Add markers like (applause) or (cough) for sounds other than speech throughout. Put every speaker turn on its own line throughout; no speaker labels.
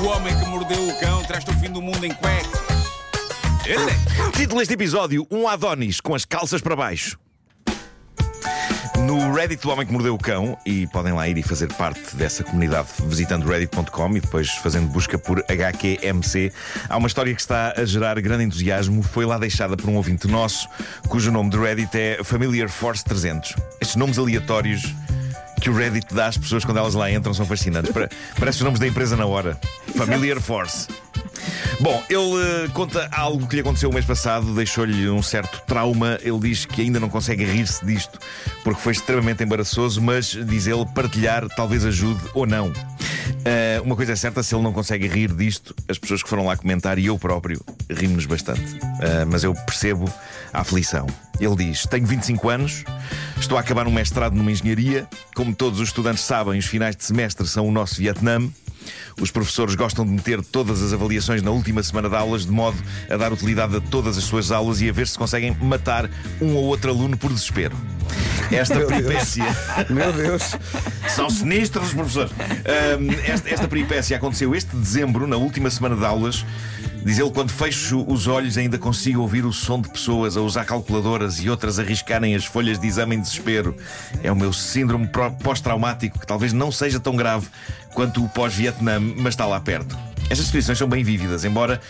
O homem que mordeu o cão traz-te o fim do mundo em cuecas. Ele
Título deste episódio: Um Adonis com as calças para baixo. No Reddit do Homem que Mordeu o Cão, e podem lá ir e fazer parte dessa comunidade visitando reddit.com e depois fazendo busca por HQMC, há uma história que está a gerar grande entusiasmo. Foi lá deixada por um ouvinte nosso, cujo nome de Reddit é Familiar Force 300. Estes nomes aleatórios que o Reddit dá às pessoas quando elas lá entram são fascinantes. Pare- Parece os nomes da empresa na hora. Familiar Force. Bom, ele eh, conta algo que lhe aconteceu o mês passado, deixou-lhe um certo trauma. Ele diz que ainda não consegue rir-se disto porque foi extremamente embaraçoso, mas diz ele partilhar talvez ajude ou não. Eh, uma coisa é certa, se ele não consegue rir disto, as pessoas que foram lá comentar e eu próprio rimos bastante. Eh, mas eu percebo a aflição. Ele diz: Tenho 25 anos, estou a acabar um mestrado numa engenharia. Como todos os estudantes sabem, os finais de semestre são o nosso Vietnã. Os professores gostam de meter todas as avaliações na última semana de aulas, de modo a dar utilidade a todas as suas aulas e a ver se conseguem matar um ou outro aluno por desespero. Esta peripécia.
Meu Deus.
São sinistros os professores. Ahm, esta, esta peripécia aconteceu este dezembro, na última semana de aulas. Diz ele, quando fecho os olhos ainda consigo ouvir o som de pessoas a usar calculadoras e outras a riscarem as folhas de exame em desespero. É o meu síndrome pós-traumático, que talvez não seja tão grave quanto o pós-Vietnã, mas está lá perto. Estas descrições são bem vívidas, embora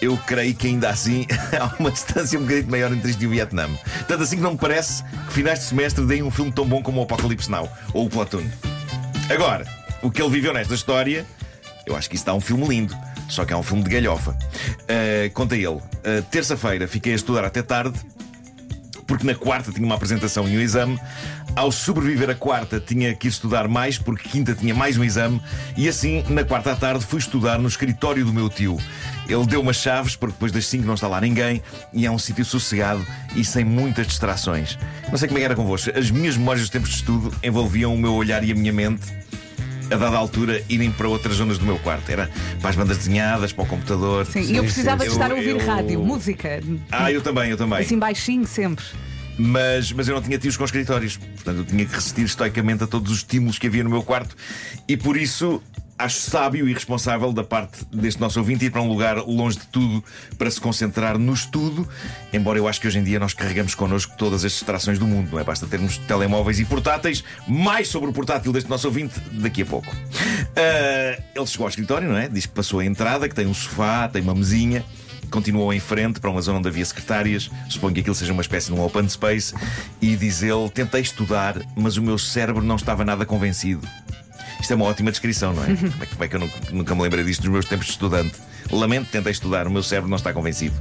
eu creio que ainda assim (laughs) há uma distância um bocadinho maior entre isto e o Vietnã. Tanto assim que não me parece que finais de semestre deem um filme tão bom como o Apocalipse Now ou o Platoon. Agora, o que ele viveu nesta história, eu acho que isso dá um filme lindo. Só que é um filme de galhofa. Uh, conta ele. Uh, Terça-feira fiquei a estudar até tarde, porque na quarta tinha uma apresentação e um exame. Ao sobreviver a quarta, tinha que ir estudar mais, porque quinta tinha mais um exame. E assim, na quarta à tarde, fui estudar no escritório do meu tio. Ele deu umas chaves, porque depois das 5 não está lá ninguém, e é um sítio sossegado e sem muitas distrações. Não sei como é que era convosco. As minhas memórias dos tempos de estudo envolviam o meu olhar e a minha mente a dada altura, irem para outras zonas do meu quarto. Era para as bandas desenhadas, para o computador.
Sim, e eu precisava
sim.
de estar a
Eu-
ouvir
eu-
rádio, música.
Ah, eu também, eu também.
Assim baixinho sempre.
Mas, mas eu não tinha tios com escritórios. Portanto, eu tinha que resistir estoicamente a todos os estímulos que havia no meu quarto. E por isso acho sábio e responsável da parte deste nosso ouvinte ir para um lugar longe de tudo para se concentrar no estudo. Embora eu acho que hoje em dia nós carregamos connosco todas as distrações do mundo, não é? Basta termos telemóveis e portáteis. Mais sobre o portátil deste nosso ouvinte daqui a pouco. Ah, ele chegou ao escritório, não é? Diz que passou a entrada, que tem um sofá, tem uma mesinha. Continuou em frente para uma zona onde havia secretárias. Suponho que aquilo seja uma espécie de um open space. E diz ele: Tentei estudar, mas o meu cérebro não estava nada convencido. Isto é uma ótima descrição, não é? Como é, que- como é que eu nunca, nunca me lembrei disto nos meus tempos de estudante? Lamento, tentei estudar, o meu cérebro não está convencido.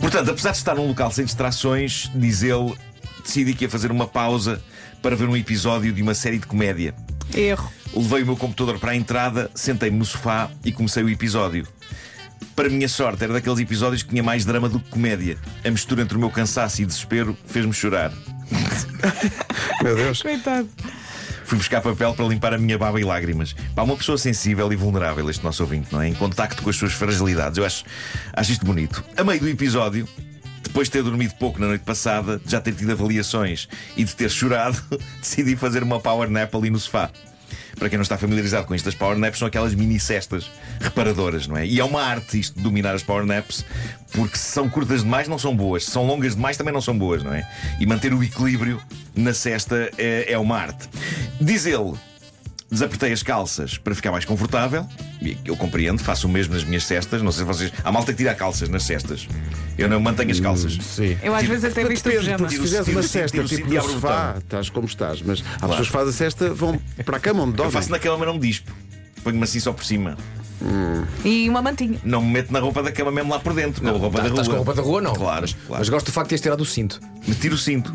Portanto, apesar de estar num local sem distrações, diz ele, decidi que ia fazer uma pausa para ver um episódio de uma série de comédia.
Erro.
Levei o meu computador para a entrada, sentei-me no sofá e comecei o episódio. Para minha sorte, era daqueles episódios que tinha mais drama do que comédia. A mistura entre o meu cansaço e desespero fez-me chorar. (laughs)
Meu Deus.
Coitado.
Fui buscar papel para limpar a minha baba e lágrimas. Para uma pessoa sensível e vulnerável, este nosso ouvinte, não é? Em contacto com as suas fragilidades. Eu acho, acho isto bonito. A meio do episódio, depois de ter dormido pouco na noite passada, de já ter tido avaliações e de ter chorado, (laughs) decidi fazer uma power nap ali no sofá. Para quem não está familiarizado com isto, as power naps são aquelas mini cestas reparadoras, não é? E é uma arte isto de dominar as power naps, porque se são curtas demais não são boas, se são longas demais também não são boas, não é? E manter o equilíbrio na cesta é, é uma arte. Diz ele. Desapertei as calças para ficar mais confortável. E eu compreendo, faço o mesmo nas minhas cestas. Não sei se vocês. Há malta que tira calças nas cestas. Eu não mantenho as calças.
Sim.
Eu às
Tipo,
vezes até visto o
Depende,
pijama.
se fizeres uma cesta tipo
e
no sofá, estás como estás. Mas há pessoas que fazem a cesta, vão para a cama onde
Eu
dormem.
faço na cama, mas não me dispo. Ponho-me assim só por cima.
E uma mantinha.
Não me meto na roupa da cama mesmo lá por dentro, com a roupa da rua.
Estás com a roupa da rua, não?
Claro,
Mas,
claro.
mas gosto do facto de teres tirado o cinto.
Me tiro o cinto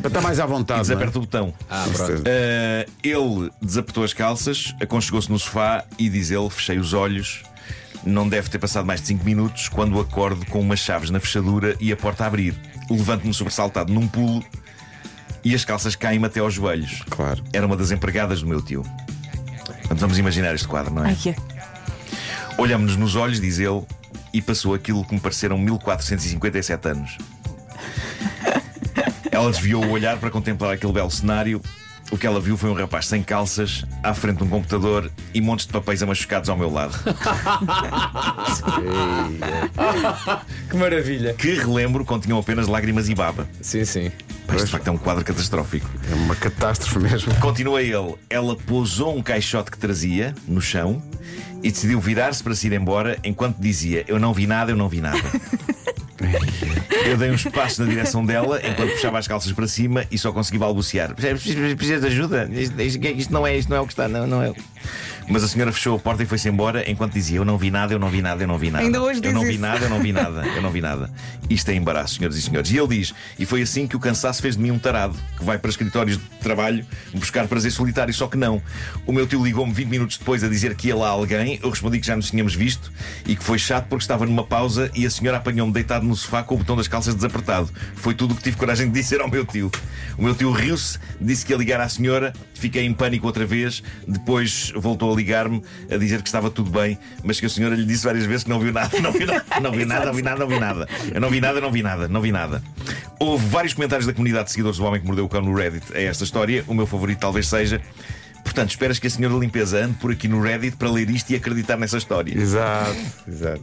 Para estar mais à
e
vontade. não é?
desaperto o botão.
Ah, pronto.
Uh, ele desapertou as calças, aconchegou-se no sofá e diz ele: fechei os olhos. Não deve ter passado mais de 5 minutos quando acordo com umas chaves na fechadura e a porta a abrir. Levanto-me sobressaltado num pulo e as calças caem-me até aos joelhos.
Claro.
Era uma das empregadas do meu tio. Portanto, vamos imaginar este quadro, não é?
Ai, é.
Olhamos-nos nos olhos, diz ele, e passou aquilo que me pareceram 1457 anos. Ela desviou o olhar para contemplar aquele belo cenário o que ela viu foi um rapaz sem calças, à frente de um computador e montes de papéis amachucados ao meu lado. (laughs)
Que maravilha.
Que relembro continham apenas lágrimas e baba.
Sim, sim.
Isto de facto é um quadro catastrófico.
É uma catástrofe mesmo.
Continua ele. Ela pousou um caixote que trazia no chão e decidiu virar-se para se ir embora enquanto dizia: Eu não vi nada, eu não vi nada. (laughs) Eu dei uns passos na direção dela enquanto puxava as calças para cima e só consegui balbuciar. Precisa precisa de ajuda? Isto, isto- isto não é, isto não é o que está, não, não é. Mas a senhora fechou a porta e foi-se embora enquanto dizia: Eu não vi nada, eu não vi nada, eu não vi nada.
Ainda hoje
eu não vi
isso.
nada, eu não vi nada, eu não vi nada. Isto é embaraço, senhoras e senhores. E ele diz: E foi assim que o cansaço fez de mim um tarado que vai para escritórios de trabalho buscar prazer solitário. Só que não. O meu tio ligou-me 20 minutos depois a dizer que ia lá alguém. Eu respondi que já nos tínhamos visto e que foi chato porque estava numa pausa e a senhora apanhou-me deitado no sofá com o botão das calças desapertado. Foi tudo o que tive coragem de dizer ao meu tio. O meu tio riu-se, disse que ia ligar à senhora, fiquei em pânico outra vez. Depois voltou a ligar-me a dizer que estava tudo bem, mas que a senhora lhe disse várias vezes que não viu nada, não viu nada, não nada, não vi nada, não vi nada. Eu não vi nada, não vi nada, não vi nada. Houve vários comentários da comunidade de seguidores do Homem que Mordeu o Cão no Reddit a esta história. O meu favorito talvez seja. Portanto, esperas que a senhora limpeza ande por aqui no Reddit para ler isto e acreditar nessa história.
Exato, exato.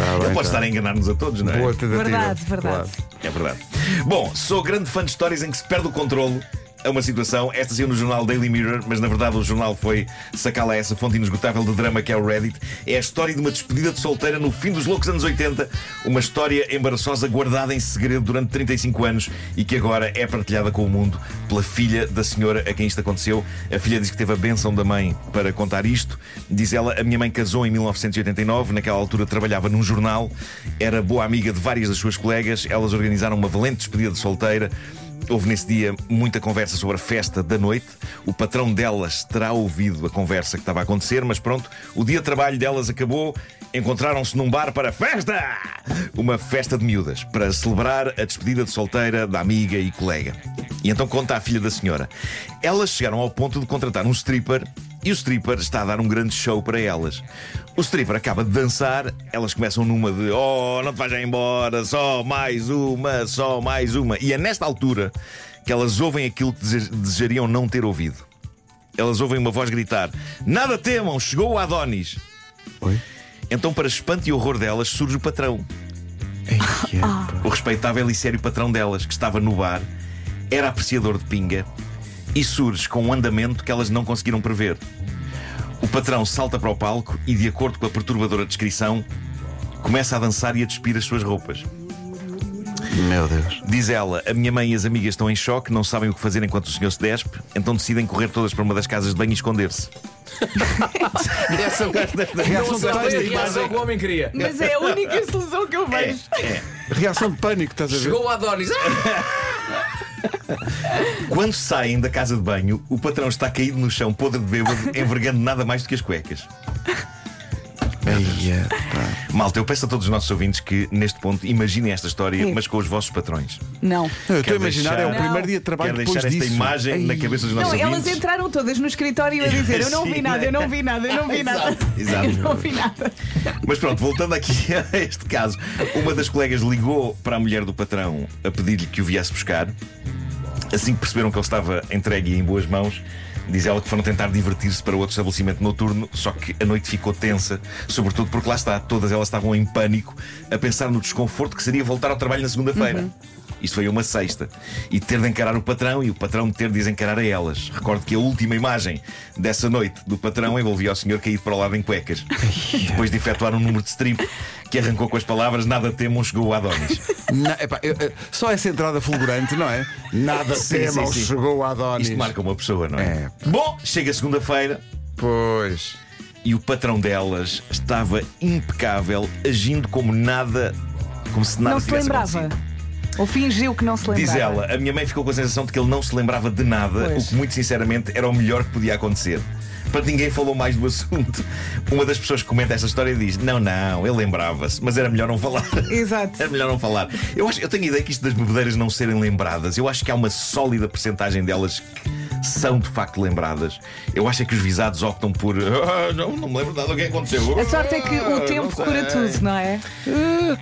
Tá
Ele
bem,
pode
tá.
estar a enganar-nos a todos, não é?
Boa tentativa.
Verdade, verdade.
Claro.
É verdade. Bom, sou grande fã de histórias em que se perde o controle a uma situação. Esta saiu no jornal Daily Mirror, mas na verdade o jornal foi sacá-la essa fonte inesgotável de drama que é o Reddit. É a história de uma despedida de solteira no fim dos loucos anos 80. Uma história embaraçosa guardada em segredo durante 35 anos e que agora é partilhada com o mundo pela filha da senhora a quem isto aconteceu. A filha diz que teve a benção da mãe para contar isto. Diz ela: A minha mãe casou em 1989, naquela altura trabalhava num jornal, era boa amiga de várias das suas colegas. Elas organizaram uma valente despedida de solteira. Houve nesse dia muita conversa sobre a festa da noite. O patrão delas terá ouvido a conversa que estava a acontecer, mas pronto, o dia de trabalho delas acabou. Encontraram-se num bar para festa! Uma festa de miúdas, para celebrar a despedida de solteira da amiga e colega. E então conta à filha da senhora. Elas chegaram ao ponto de contratar um stripper e o stripper está a dar um grande show para elas. O stripper acaba de dançar, elas começam numa de Oh, não te vais já embora, só mais uma, só mais uma. E é nesta altura que elas ouvem aquilo que dese- desejariam não ter ouvido. Elas ouvem uma voz gritar: Nada temam, chegou o Adonis.
Oi?
Então, para espanto e horror delas, surge o patrão.
Ei, (laughs) pá.
O respeitável e sério patrão delas, que estava no bar, era apreciador de pinga e surge com um andamento que elas não conseguiram prever. O patrão salta para o palco e, de acordo com a perturbadora descrição, começa a dançar e a despir as suas roupas.
Meu Deus.
Diz ela: A minha mãe e as amigas estão em choque, não sabem o que fazer enquanto o senhor se despe, então decidem correr todas para uma das casas de banho e esconder-se. (laughs)
Reação,
Não
reação,
reação que o homem queria.
Mas é a única solução que eu
É,
vejo.
é.
reação de pânico, estás a ver?
Chegou o Adonis. (laughs) (laughs)
Quando saem da casa de banho, o patrão está caído no chão, podre de bêbado, (laughs) envergando nada mais do que as cuecas.
Pá.
Malta, eu peço a todos os nossos ouvintes que, neste ponto, imaginem esta história,
Sim.
mas com os vossos patrões.
Não.
Não, eu estou a
Quero
imaginar, é o primeiro dia de trabalho
Quero
depois
deixar esta
disso.
imagem na cabeça dos
Não,
nossos
elas
ouvintes.
entraram todas no escritório a dizer: Eu não vi nada, eu não vi nada, eu não vi nada.
Exato. (laughs)
Eu não vi nada.
Mas pronto, voltando aqui a este caso, uma das colegas ligou para a mulher do patrão a pedir-lhe que o viesse buscar. Assim que perceberam que ele estava entregue e em boas mãos, diz ela que foram tentar divertir-se para outro estabelecimento noturno, só que a noite ficou tensa, sobretudo porque lá está, todas elas estavam em pânico, a pensar no desconforto que seria voltar ao trabalho na segunda-feira. Isto foi uma sexta. E ter de encarar o patrão e o patrão ter de as encarar a elas. Recordo que a última imagem dessa noite do patrão envolvia o senhor caído para o lado em cuecas. Depois de efetuar um número de strip que arrancou com as palavras Nada temam, chegou o Adonis.
Na- epá, eu- eu- só essa entrada fulgurante, não é? Nada
Sim,
temam,
sim, sim.
chegou a Adonis.
Isto marca uma pessoa, não é?
É.
Bom, chega segunda-feira
Pois.
e o patrão delas estava impecável, agindo como nada, como se nada
Não se
tivesse
lembrava.
acontecido.
Ou fingiu que não se lembrava.
Diz ela, a minha mãe ficou com a sensação de que ele não se lembrava de nada,
Pois.
o que muito sinceramente era o melhor que podia acontecer. Para ninguém falou mais do assunto. Uma das pessoas que comenta esta história diz: Não, não, ele lembrava-se, mas era melhor não falar.
Exato.
É melhor não falar. Eu, acho, eu tenho a ideia que isto das bebedeiras não serem lembradas. Eu acho que há uma sólida percentagem delas que são de facto lembradas. Eu acho é que os visados optam por. (laughs) "Ah, não, não me lembro nada do que aconteceu.
A sorte é que
Ah,
o
não
tempo
sei."
cura tudo, não é?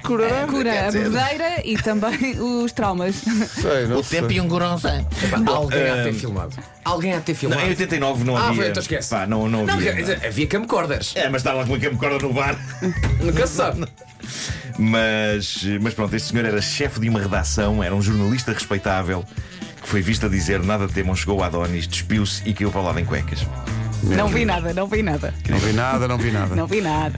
Curar?
Cura a
dizer-
bebedeira e também (laughs) os traumas.
Sei, não
O tempo
sei.
e um grossa.
Alguém há de ter
ah,
filmado. Alguém há de ter
Não,
filmado.
em 89 não
Ah,
havia.
foi, então esquece.
Pá, não, não
Não,
havia.
quer dizer, havia camcorders.
É, mas estava com uma camcorda no bar. (laughs)
Nunca se sabe.
Mas, mas pronto, este senhor era chefe de uma redação, era um jornalista respeitável que foi visto a dizer nada temam, chegou a Adonis, despiu-se e caiu para o lado em cuecas.
Não vi nada, não vi nada.
Não vi nada, não vi nada.
Não vi nada.